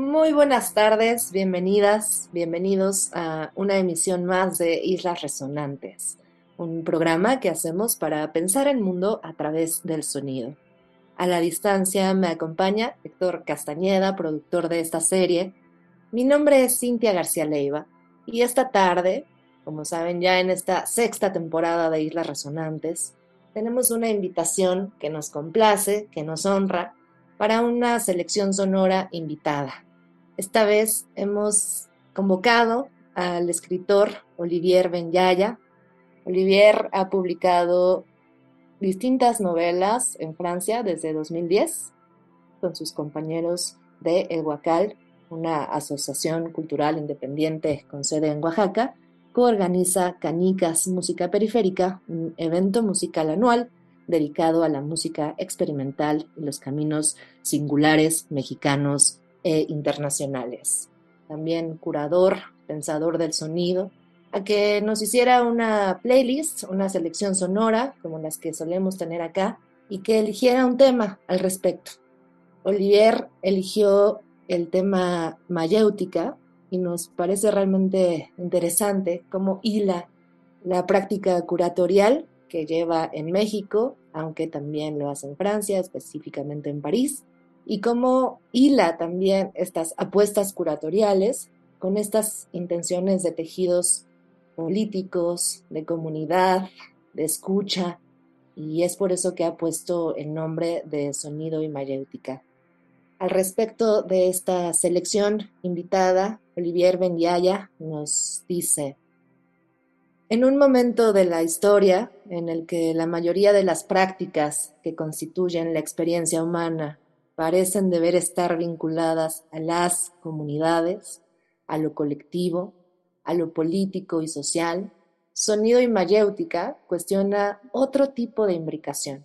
Muy buenas tardes, bienvenidas, bienvenidos a una emisión más de Islas Resonantes, un programa que hacemos para pensar el mundo a través del sonido. A la distancia me acompaña Héctor Castañeda, productor de esta serie. Mi nombre es Cintia García Leiva y esta tarde, como saben ya en esta sexta temporada de Islas Resonantes, tenemos una invitación que nos complace, que nos honra para una selección sonora invitada. Esta vez hemos convocado al escritor Olivier Benyaya. Olivier ha publicado distintas novelas en Francia desde 2010 con sus compañeros de El Huacal, una asociación cultural independiente con sede en Oaxaca, coorganiza Canicas Música Periférica, un evento musical anual dedicado a la música experimental y los caminos singulares mexicanos e internacionales. También curador, pensador del sonido, a que nos hiciera una playlist, una selección sonora, como las que solemos tener acá, y que eligiera un tema al respecto. Olivier eligió el tema mayéutica y nos parece realmente interesante cómo hila la práctica curatorial que lleva en México aunque también lo hace en Francia, específicamente en París, y cómo hila también estas apuestas curatoriales con estas intenciones de tejidos políticos, de comunidad, de escucha, y es por eso que ha puesto el nombre de Sonido y Mayéutica. Al respecto de esta selección invitada, Olivier Bendiaya nos dice, en un momento de la historia en el que la mayoría de las prácticas que constituyen la experiencia humana parecen deber estar vinculadas a las comunidades, a lo colectivo, a lo político y social, Sonido y Mayéutica cuestiona otro tipo de imbricación.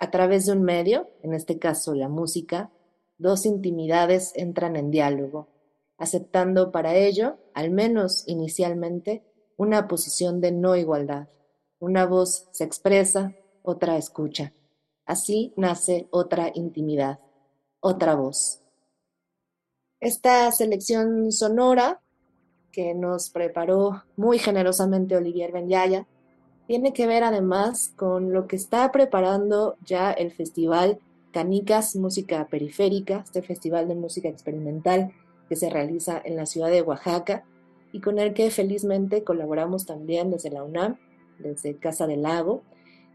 A través de un medio, en este caso la música, dos intimidades entran en diálogo, aceptando para ello, al menos inicialmente, una posición de no igualdad. Una voz se expresa, otra escucha. Así nace otra intimidad, otra voz. Esta selección sonora que nos preparó muy generosamente Olivier Benyaya tiene que ver además con lo que está preparando ya el festival Canicas Música Periférica, este festival de música experimental que se realiza en la ciudad de Oaxaca y con el que felizmente colaboramos también desde la UNAM, desde Casa del Lago,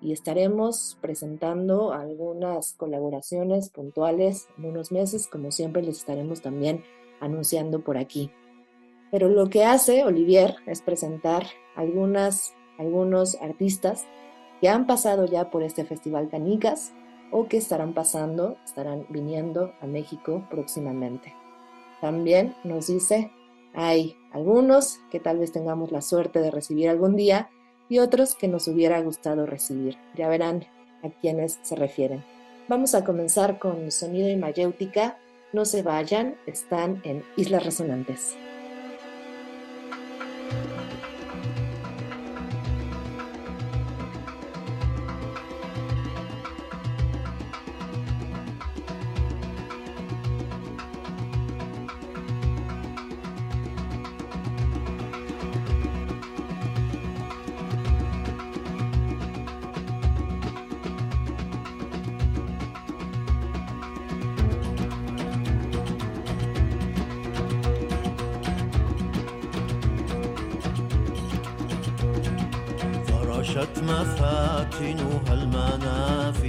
y estaremos presentando algunas colaboraciones puntuales en unos meses, como siempre les estaremos también anunciando por aquí. Pero lo que hace Olivier es presentar algunas, algunos artistas que han pasado ya por este Festival Canicas o que estarán pasando, estarán viniendo a México próximamente. También nos dice hay algunos que tal vez tengamos la suerte de recibir algún día y otros que nos hubiera gustado recibir. Ya verán a quiénes se refieren. Vamos a comenzar con sonido y mayéutica. No se vayan, están en Islas Resonantes.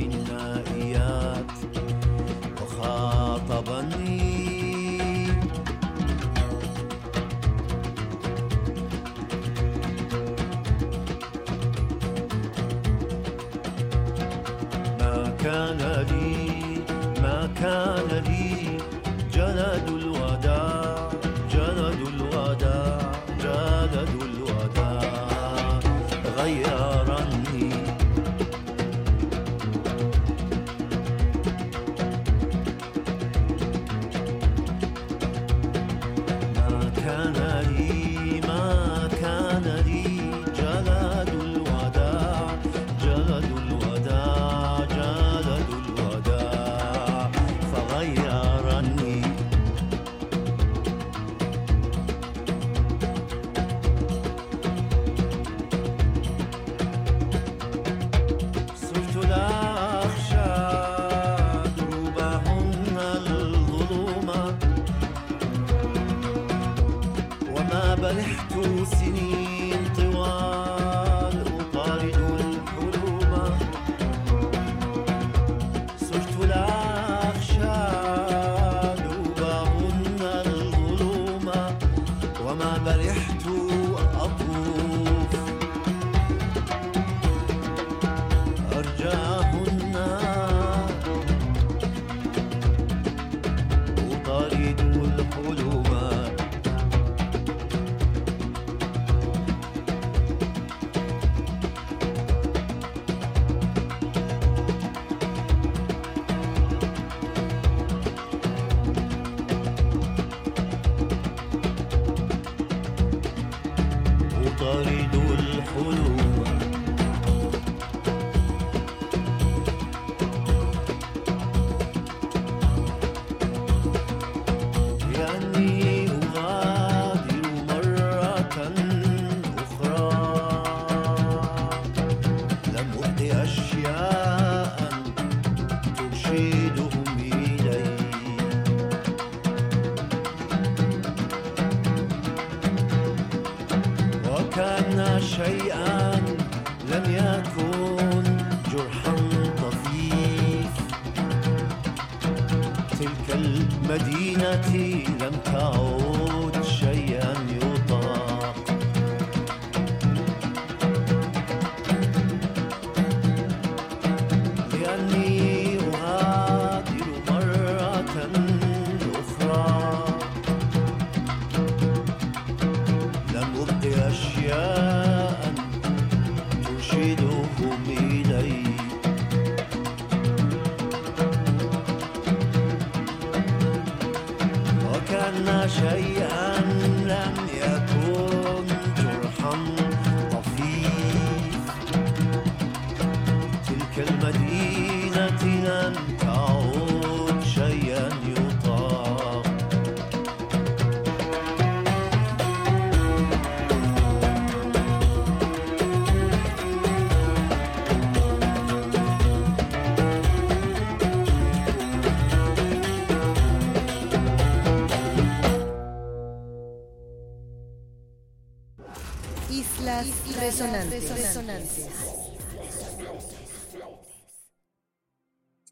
strange love. أطارد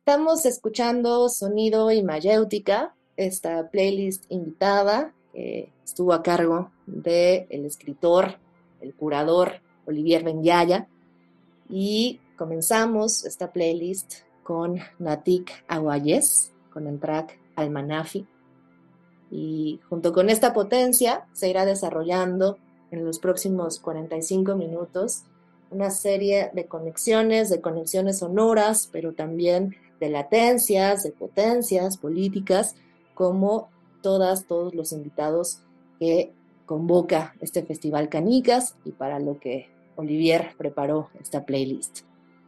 Estamos escuchando Sonido y Mayéutica, esta playlist invitada que estuvo a cargo del el escritor, el curador Olivier Benyaya. Y comenzamos esta playlist con Natik Aguayes, con el track Almanafi. Y junto con esta potencia se irá desarrollando en los próximos 45 minutos una serie de conexiones, de conexiones sonoras, pero también de latencias, de potencias políticas, como todas, todos los invitados que convoca este Festival Canicas y para lo que Olivier preparó esta playlist.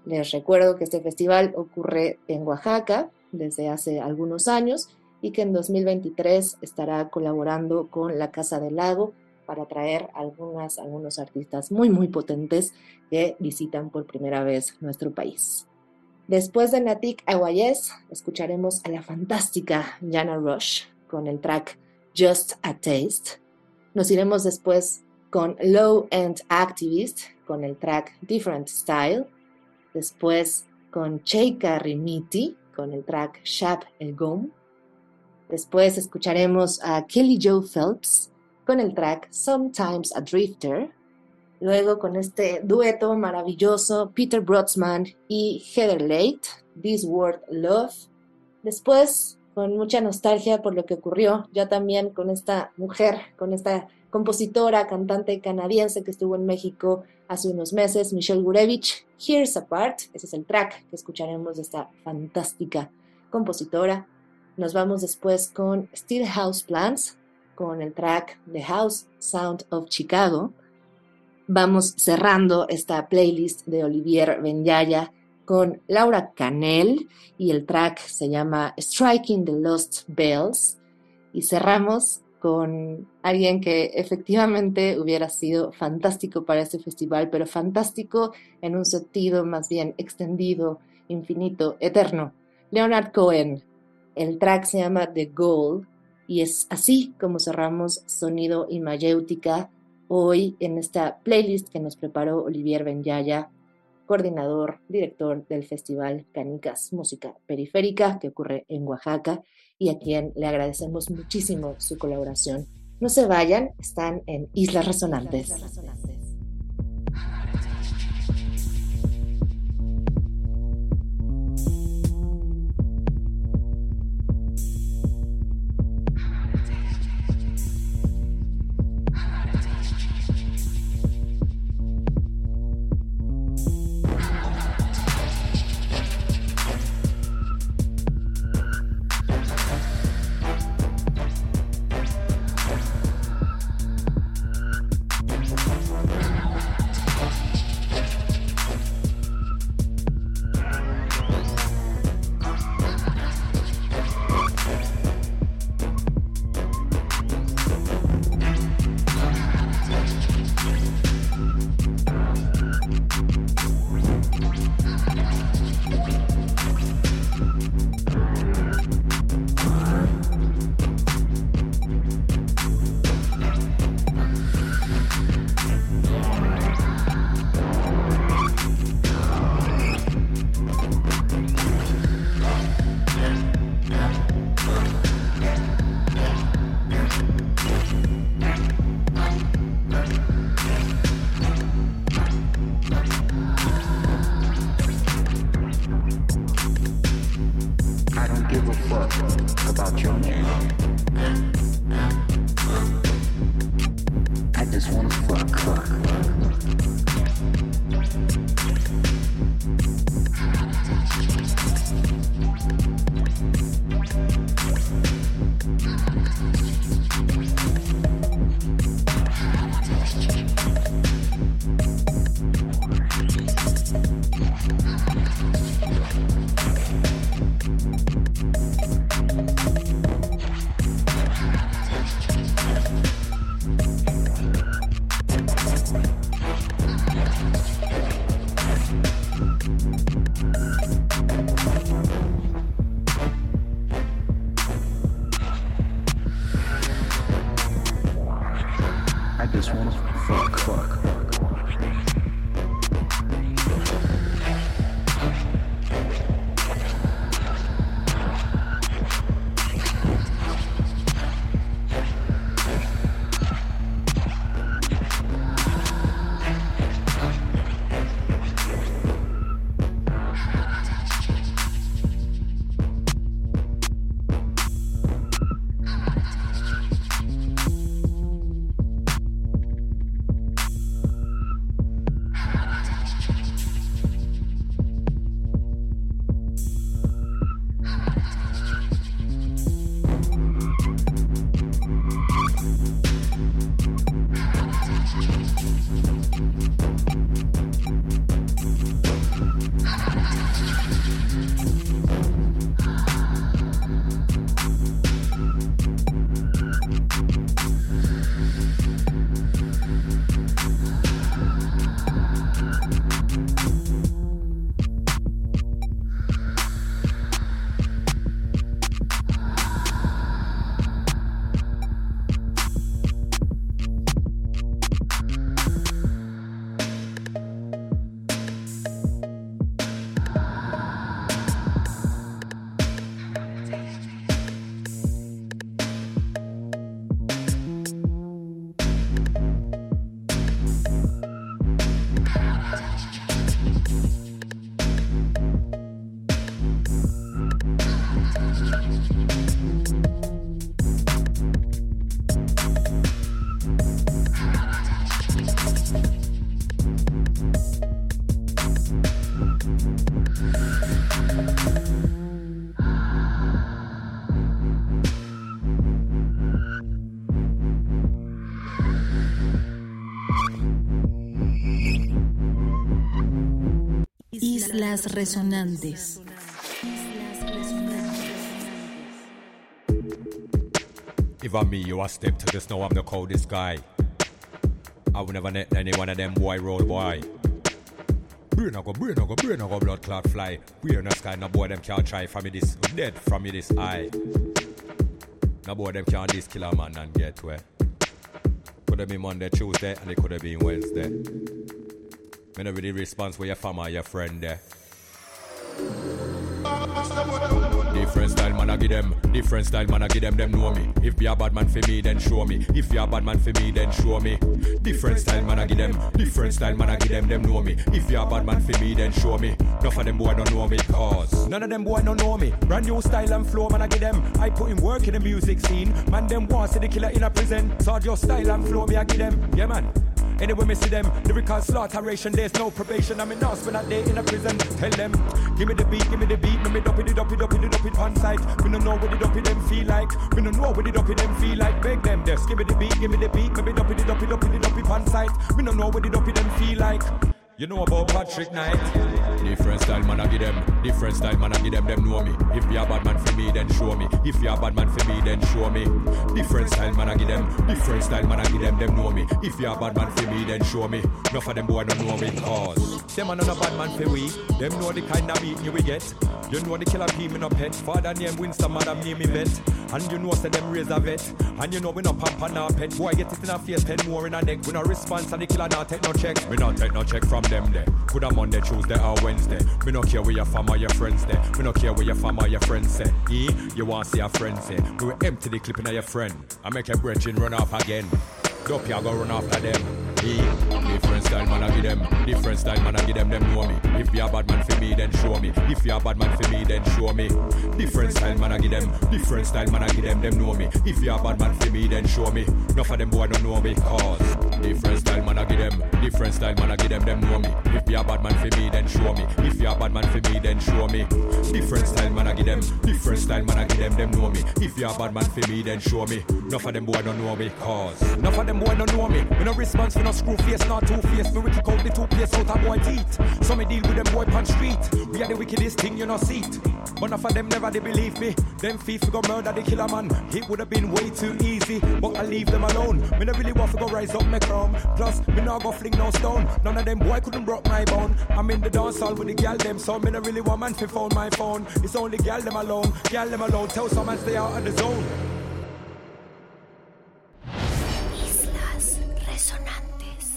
Les recuerdo que este festival ocurre en Oaxaca desde hace algunos años y que en 2023 estará colaborando con la Casa del Lago para traer algunas, algunos artistas muy, muy potentes que visitan por primera vez nuestro país. Después de Natik Aguayes, escucharemos a la fantástica Jana Rush con el track Just a Taste. Nos iremos después con Low End Activist con el track Different Style. Después con Cheika Rimiti con el track Shab El Gom. Después escucharemos a Kelly Joe Phelps con el track Sometimes a Drifter. Luego con este dueto maravilloso, Peter Brodsman y Heather Late, This Word Love. Después, con mucha nostalgia por lo que ocurrió, ya también con esta mujer, con esta compositora, cantante canadiense que estuvo en México hace unos meses, Michelle Gurevich, Here's a Part, ese es el track que escucharemos de esta fantástica compositora. Nos vamos después con Steel House Plants, con el track The House Sound of Chicago. Vamos cerrando esta playlist de Olivier Benyaya con Laura Canel y el track se llama Striking the Lost Bells. Y cerramos con alguien que efectivamente hubiera sido fantástico para este festival, pero fantástico en un sentido más bien extendido, infinito, eterno. Leonard Cohen. El track se llama The Goal y es así como cerramos Sonido y Mayéutica hoy en esta playlist que nos preparó Olivier Benyaya, coordinador, director del Festival Canicas Música Periférica que ocurre en Oaxaca y a quien le agradecemos muchísimo su colaboración. No se vayan, están en Islas Resonantes. I just wanna fuck, fuck. Islas Resonantes. If I'm me, you a step to the snow, I'm the coldest guy. I will never let any one of them boy roll boy. Brain go, brain go, brain go, blood clot fly. We in the sky, no boy them can't try from me this, dead from me this eye. No boy them can't this kill a man and get where. Could have been Monday, Tuesday, and it could have been Wednesday. Me no really response where your family your friend there. Different style man I give them, different style man I give them, them know me. If be a bad man for me, then show me. If you a bad man for me, then show me. Different style man I give them, different style man I give them, them know me. If you a bad man for me, then show me. Enough of them boy don't know me, cause none of them boy don't know me. Brand new style and flow man I give them. I put in work in the music scene. Man them want see the killer in a prison. So your style and flow me I give them, yeah man. Anyway, me see them, lyrical slaughteration, there's no probation. I'm in now spend a day in a prison. Tell them, give me the beat, give me the beat, me me dop it, it, dop it, it on site. Me no know what the it them feel like. Me no know what the it them feel like. Beg them, just give me the beat, give me the beat, me me dop it, it, it, dop it on site. Me no know what the it them feel like. You know about Patrick Knight? Different style man I give them, different style man I give them, them know me. If you a bad man for me, then show me. If you a bad man for me, then show me. Different style man I give them, different style man I give them, them know me. If you a bad man for me, then show me. Enough of them boy don't know me cause them man on a bad man for we. Them know the kind of beating you we get. You know the killer pee me no pet. Father name Winston, madam name me vet. And you know say them raise a vet. And you know we no pamper now pet. Boy get it in a face, ten more in a neck. We no response and the killer not take no check. We not take no check from them there. Could a Monday, Tuesday or Wednesday. Me no care where your fam or your friends there. Me no care where your fam or your friends say. E, you want see your friends say. We will empty the clipping of your friend. I make a brethren run off again. Dope ya go run after them. Different style man I give them. Different style man I give them. Them know me. If you a bad man for me, then show me. If you a bad man for me, then show me. Different style man I give them. Different style man I give them. Them know me. If you a bad man for me, then show me. Enough of them boy don't know me cause different style man I give them. Different style man I give them. Them know me. If you a bad man for me, then show me. If you a bad man for me, then show me. Different style man I give them. Different style man I give them. Them know me. If you a bad man for me, then show me. Enough of them boy don't know me cause enough of them boy don't know me. Me no response for no screw face, not two face. We kick out the two place out of boy teeth. So me deal with them boy pan street. We are the wickedest thing you know see it. But enough of them never they believe me. Them thief go murder the killer man. It would have been way too easy, but I leave them alone. Me no really want to go rise up my Plus me no go fling no stone. None of them boy couldn't broke my bone. I'm in the dance hall with the gal them, so me no really want man to phone my phone. It's only gal them alone, gal them alone. Tell some man stay out of the zone. Islas Resonantes.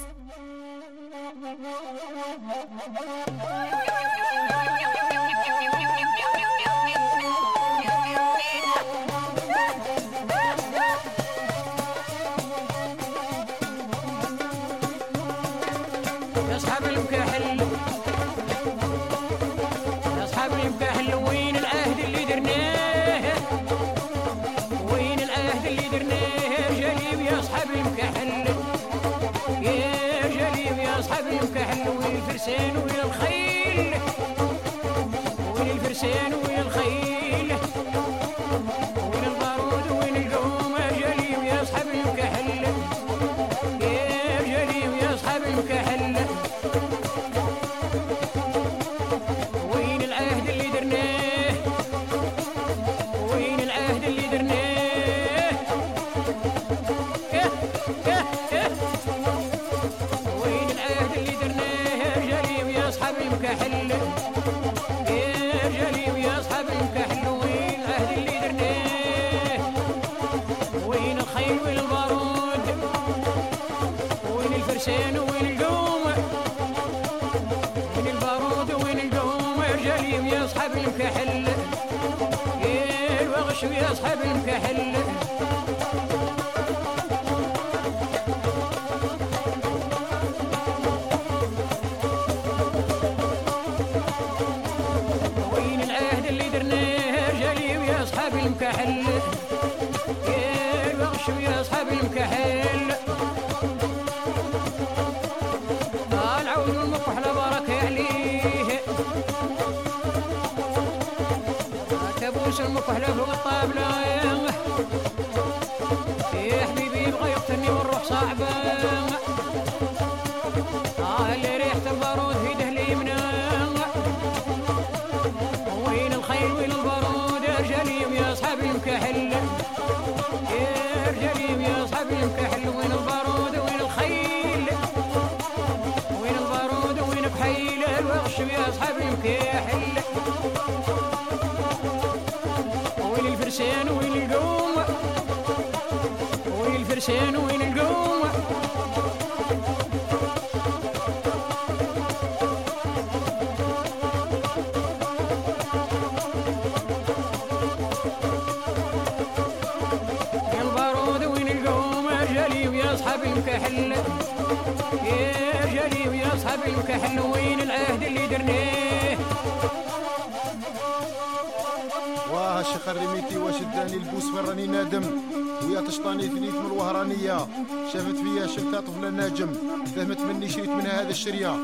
اللي درناه يا جليب يا أصحاب المكحل يا جليب يا أصحاب المكحل والفرسان والفرسان. وين ونقوم من البارود ونقوم الجليم يصحب المكحل الوغش يصحب المكحل وين العهد اللي درناه الجليم يصحب المكحل الوغش يصحب المكحل المكحل فوق الطابلة يا حبيبي يبغى يقتلني والروح صعبة. آه اللي ريحة البارود في دهلي يمنى وين الخيل وين البارود؟ يا رجاليم يا أصحاب المكحل. يا رجاليم يا أصحاب المكحل. وين البارود؟ وين الخيل؟ وين البارود؟ وين بحيل؟ الوغش يا أصحاب الفرشين وين القوم؟ وين الفرشين وين القوم؟ المكحل يا جلي ويا أصحاب الكحل. وين العهد اللي درناه؟ خرميتي واش داني البوس فين راني نادم؟ ويا تشطاني ثنيت من الوهرانية. شافت فيا شفتها طفلة ناجم. فهمت مني شريت منها هذا الشريه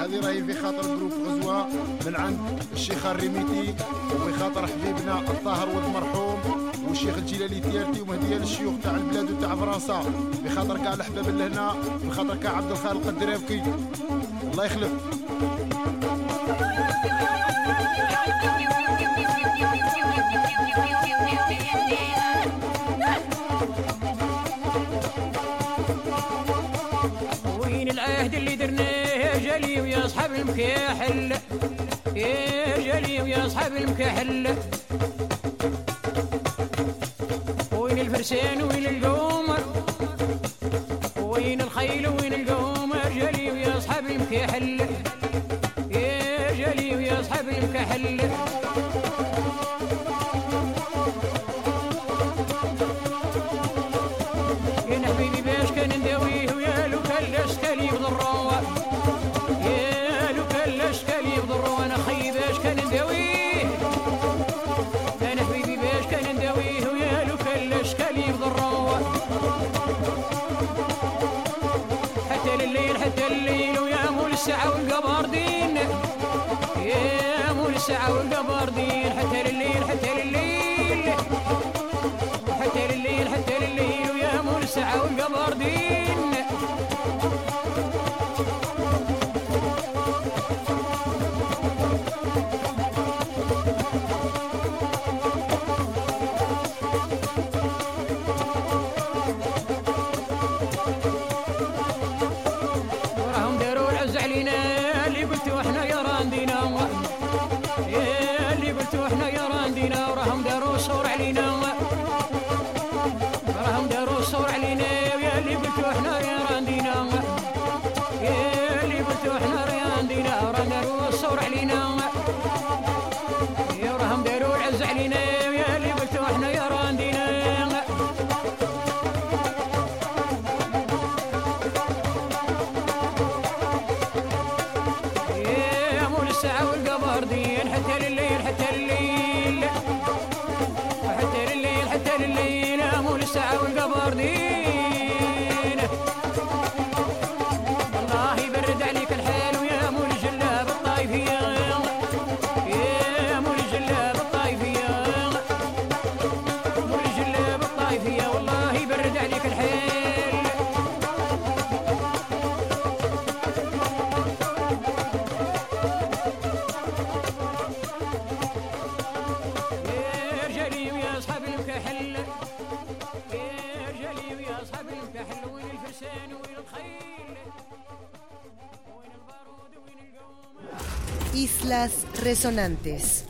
هذه راهي في خاطر جروب غزوه من عند الشيخ الريميتي وفي خاطر حبيبنا الطاهر والمرحوم والشيخ الجلالي تيارتي ومهديه للشيوخ تاع البلاد وتاع فرنسا. بخاطر كاع الحباب لهنا بخاطر كاع عبد الخالق الدرافكي الله يخلف. يصحب المكحل يا جلي أصحاب المكيحل وين الفرسان وين القمر؟ وين الخيل وين القمر؟ جلي ويصحب المكحل يا جلي أصحاب المكيحل ولسعة والقبردين يا ولسعة والقبردين حتى الليل حتى الليل حتى الليل حتى الليل ويا resonantes.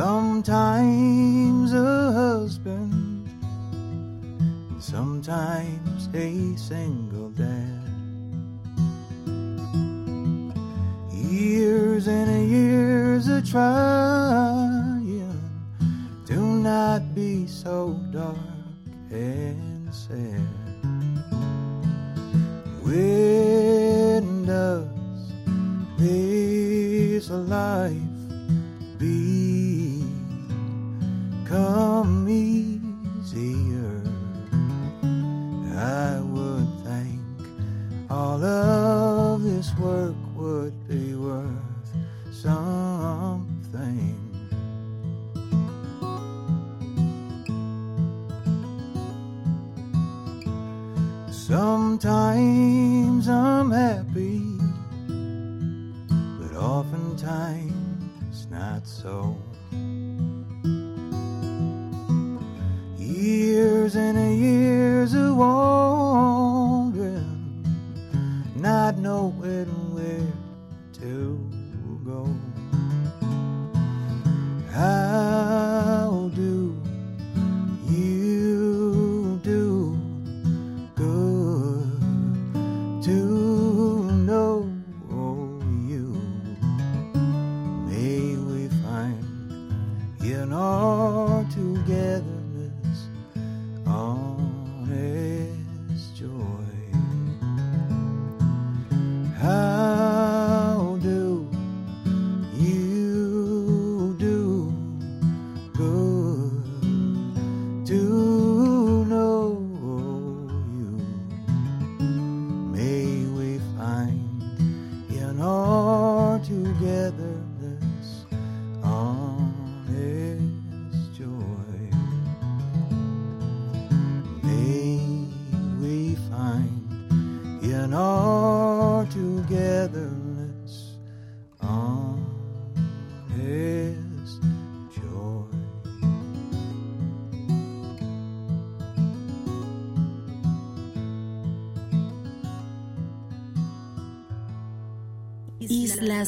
Sometimes a husband, sometimes a single dad.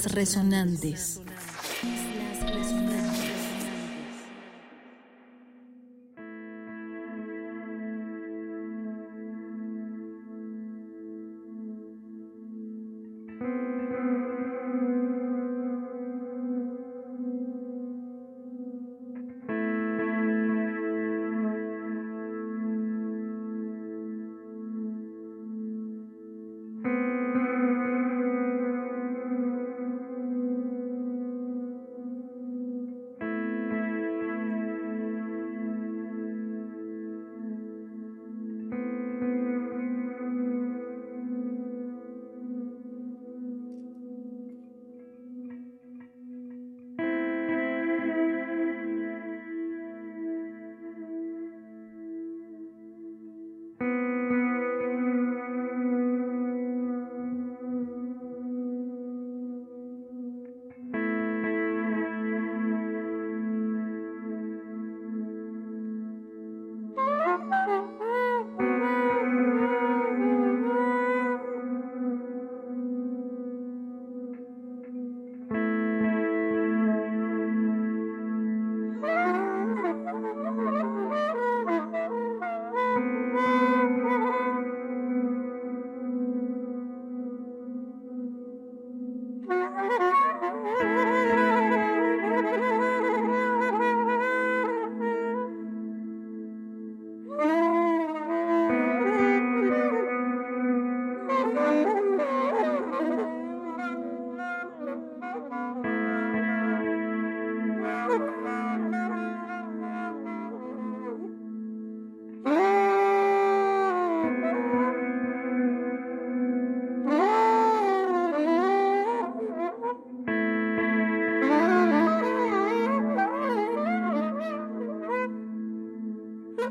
Resonantes.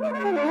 Oh,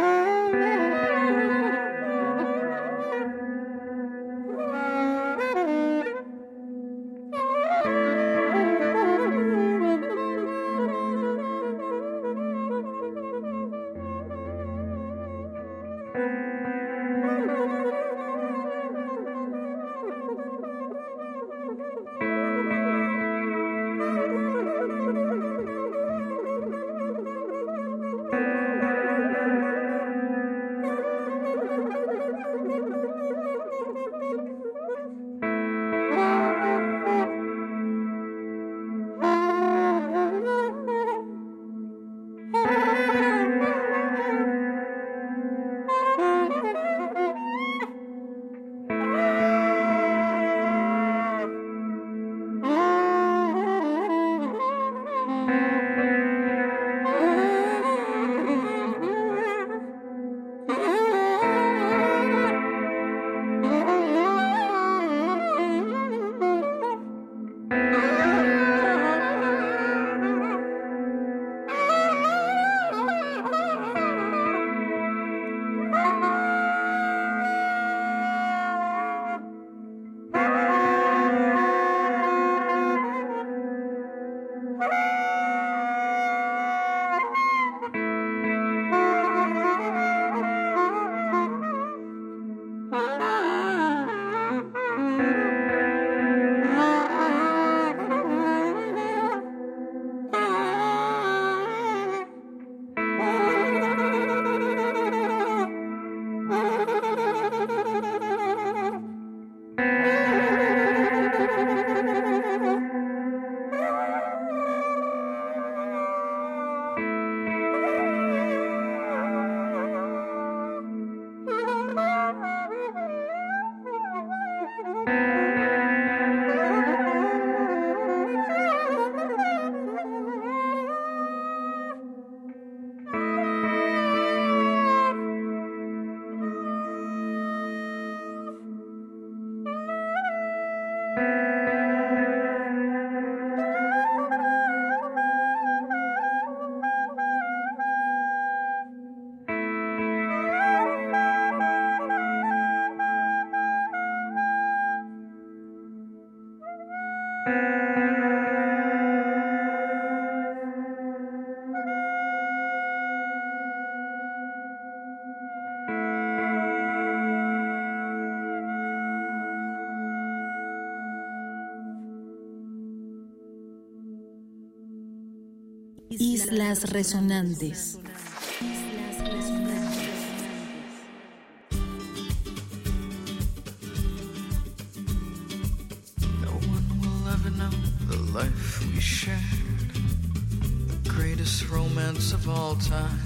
all time.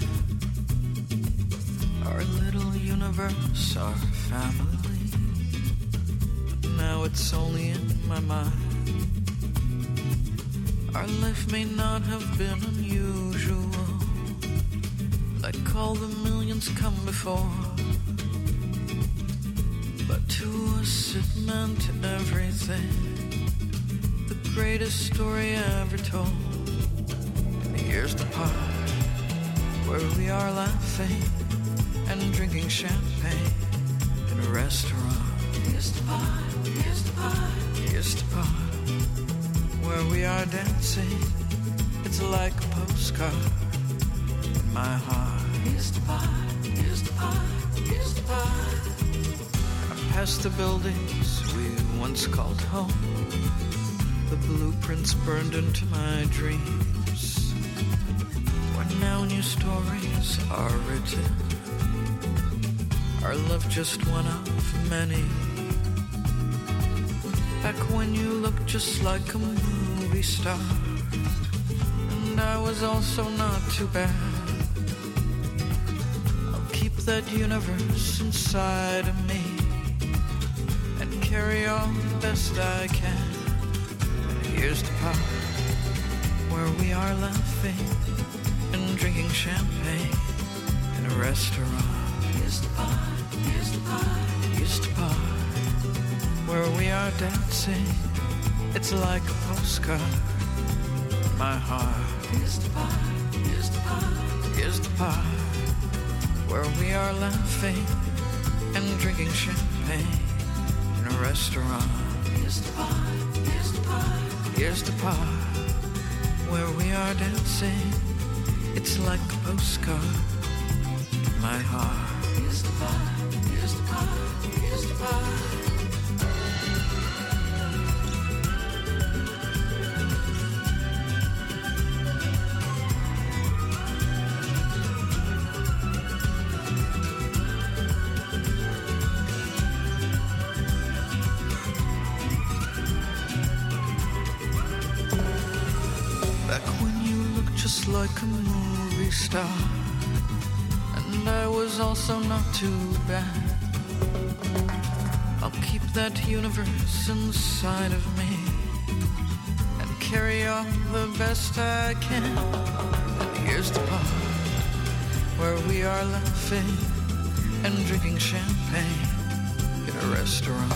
Our family. Now it's only in my mind. Our life may not have been unusual, like all the millions come before. But to us it meant everything. The greatest story ever told. Here's the part where we are laughing and drinking champagne in a restaurant. Here's the part, here's the part, here's the part where we are dancing. It's like a postcard in my heart. Here's the part, here's the part, here's the part. Past the buildings we once called home. The blueprints burned into my dreams. Where now new stories are written. Our love just one of many. Back when you looked just like a movie star. And I was also not too bad. I'll keep that universe inside of me and carry on the best I can. Here's the part where we are laughing and drinking champagne in a restaurant. Here's the part, here's the part, here's the part where we are dancing. It's like a postcard my heart. is the part, here's the part, here's the part where we are laughing and drinking champagne in a restaurant. Here's the part, here's the part, here's the part where we are dancing. It's like a postcard my heart. Here's the part, also not too bad. I'll keep that universe inside of me and carry on the best I can. And here's the part where we are laughing and drinking champagne in a restaurant.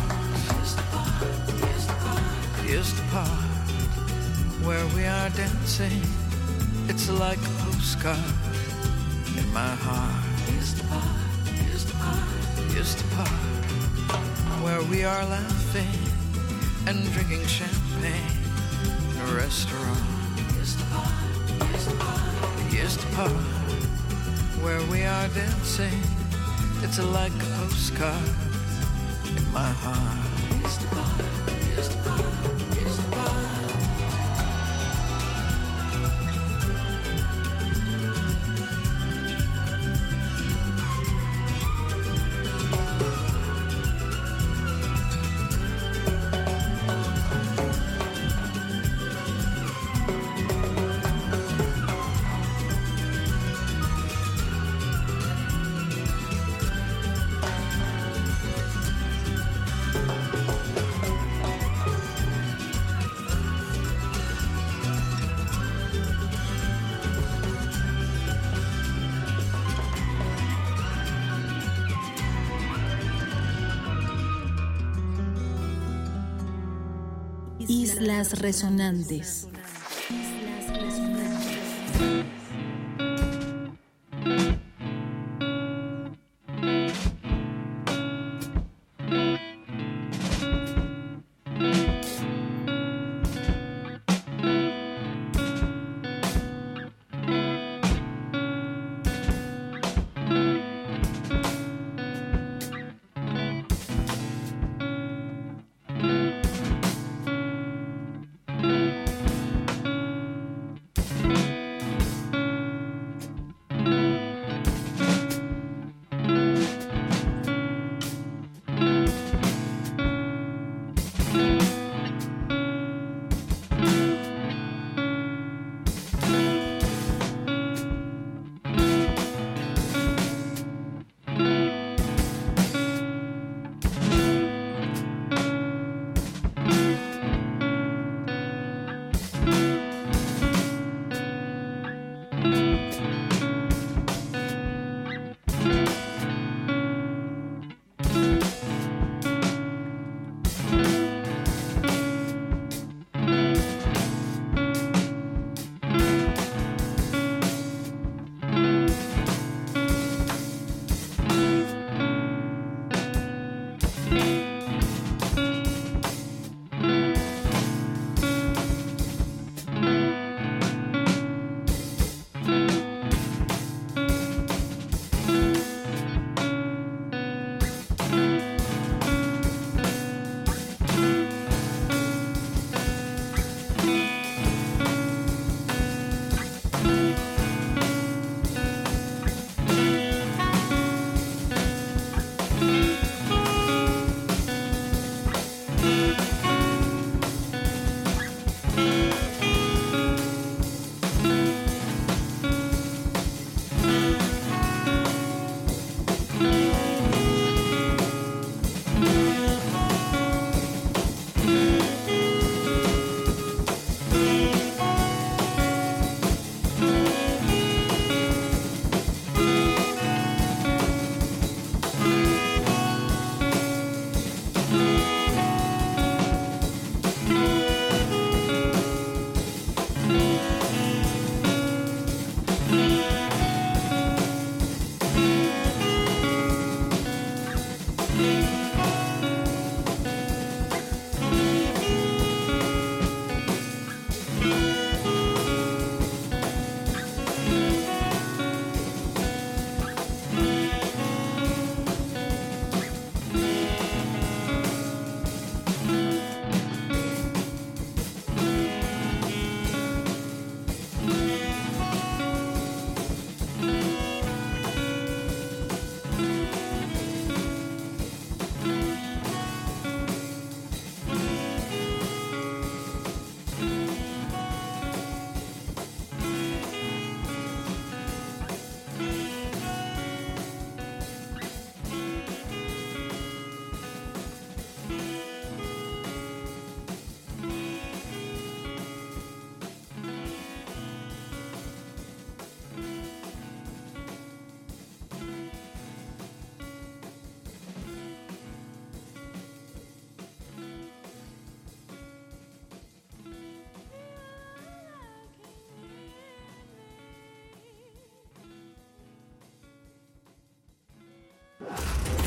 Here's the part, here's the part, here's the part where we are dancing. It's like a postcard in my heart is the part, is the part, is the part where we are laughing and drinking champagne in a restaurant. Is the part, is the part, where we are dancing. It's like a postcard in my heart. The. Resonantes.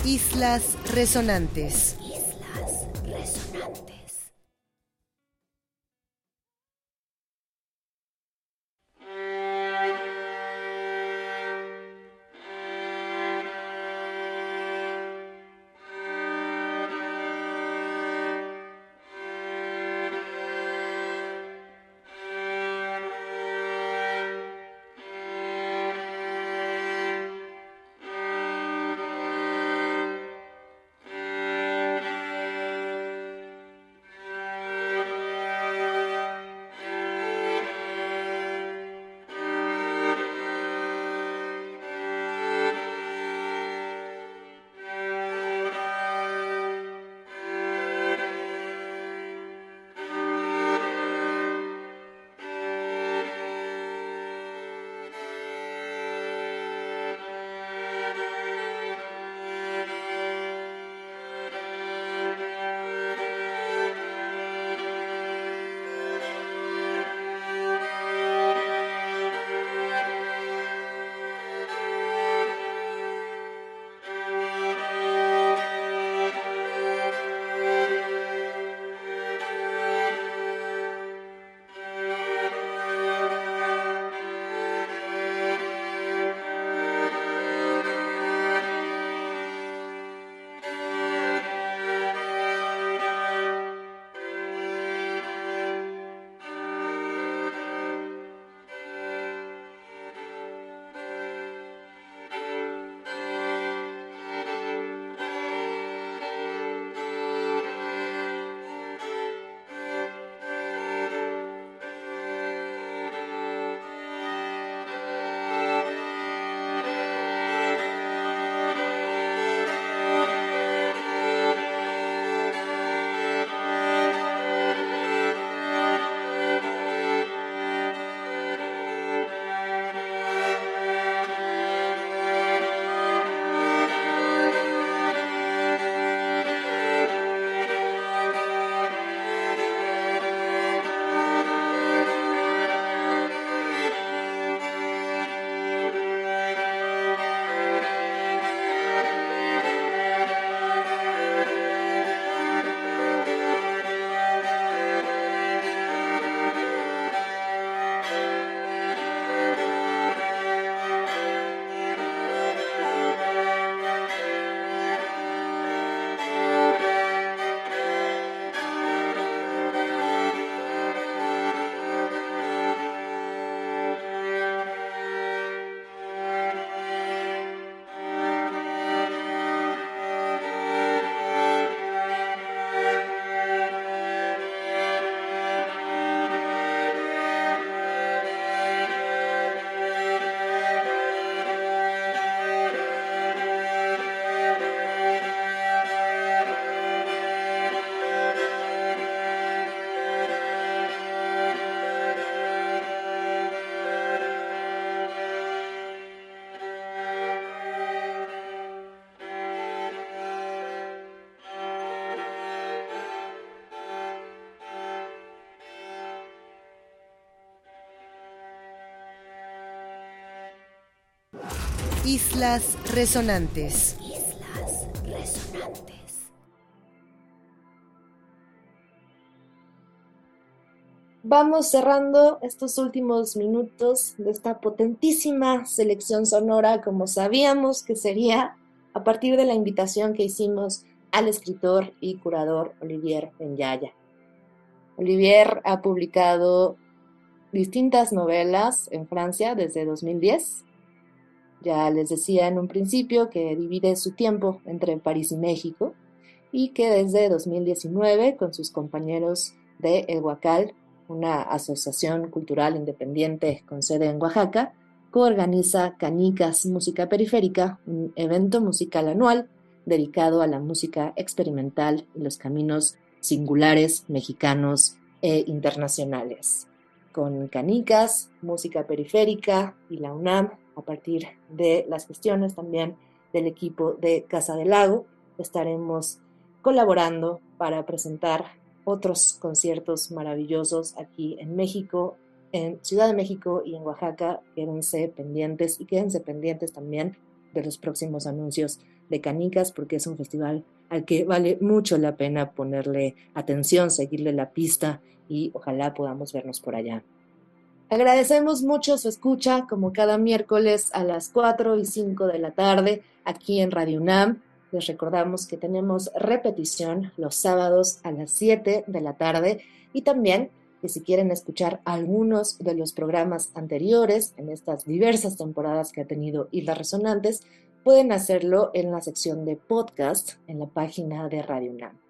Islas Resonantes. Islas Resonantes. Islas Resonantes. Vamos cerrando estos últimos minutos de esta potentísima selección sonora, como sabíamos que sería a partir de la invitación que hicimos al escritor y curador Olivier Benyaya. Olivier ha publicado distintas novelas en Francia desde 2010. Ya les decía en un principio que divide su tiempo entre París y México y que desde 2019 con sus compañeros de El Huacal una asociación cultural independiente con sede en Oaxaca, coorganiza Canicas Música Periférica, un evento musical anual dedicado a la música experimental y los caminos singulares mexicanos e internacionales. Con Canicas, Música Periférica y la UNAM, a partir de las gestiones también del equipo de Casa del Lago, estaremos colaborando para presentar otros conciertos maravillosos aquí en México, en Ciudad de México y en Oaxaca. Quédense pendientes y quédense pendientes también de los próximos anuncios de Canicas porque es un festival al que vale mucho la pena ponerle atención, seguirle la pista y ojalá podamos vernos por allá. Agradecemos mucho su escucha como cada miércoles a las 4 y 5 de la tarde aquí en Radio UNAM. Les recordamos que tenemos repetición los sábados a las 7 de la tarde y también que si quieren escuchar algunos de los programas anteriores en estas diversas temporadas que ha tenido Islas Resonantes, pueden hacerlo en la sección de podcast en la página de Radio UNAM.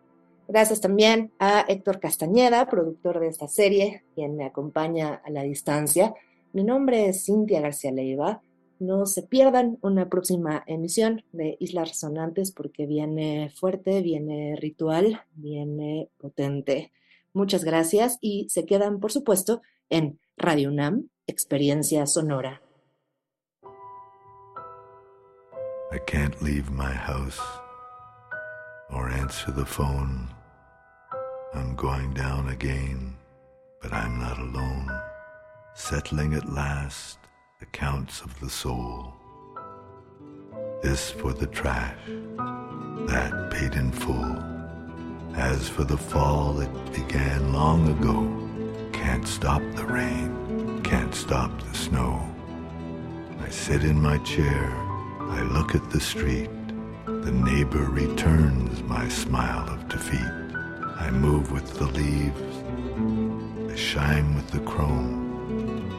Gracias también a Héctor Castañeda, productor de esta serie, quien me acompaña a la distancia. Mi nombre es Cintia García Leiva no se pierdan una próxima emisión de Islas Resonantes porque viene fuerte, viene ritual, viene potente. Muchas gracias y se quedan, por supuesto, en Radio UNAM, Experiencia Sonora. I can't leave my house or answer the phone. I'm going down again, but I'm not alone, settling at last the accounts of the soul. This for the trash, that paid in full. As for the fall, it began long ago. Can't stop the rain, can't stop the snow. I sit in my chair, I look at the street. The neighbor returns my smile of defeat. I move with the leaves, I shine with the chrome.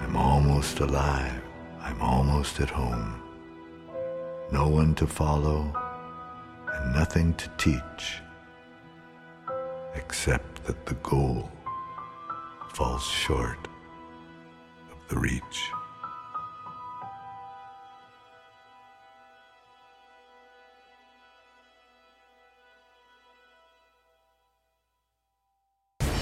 I'm almost alive. I'm almost at home. No one to follow and nothing to teach except that the goal falls short of the reach.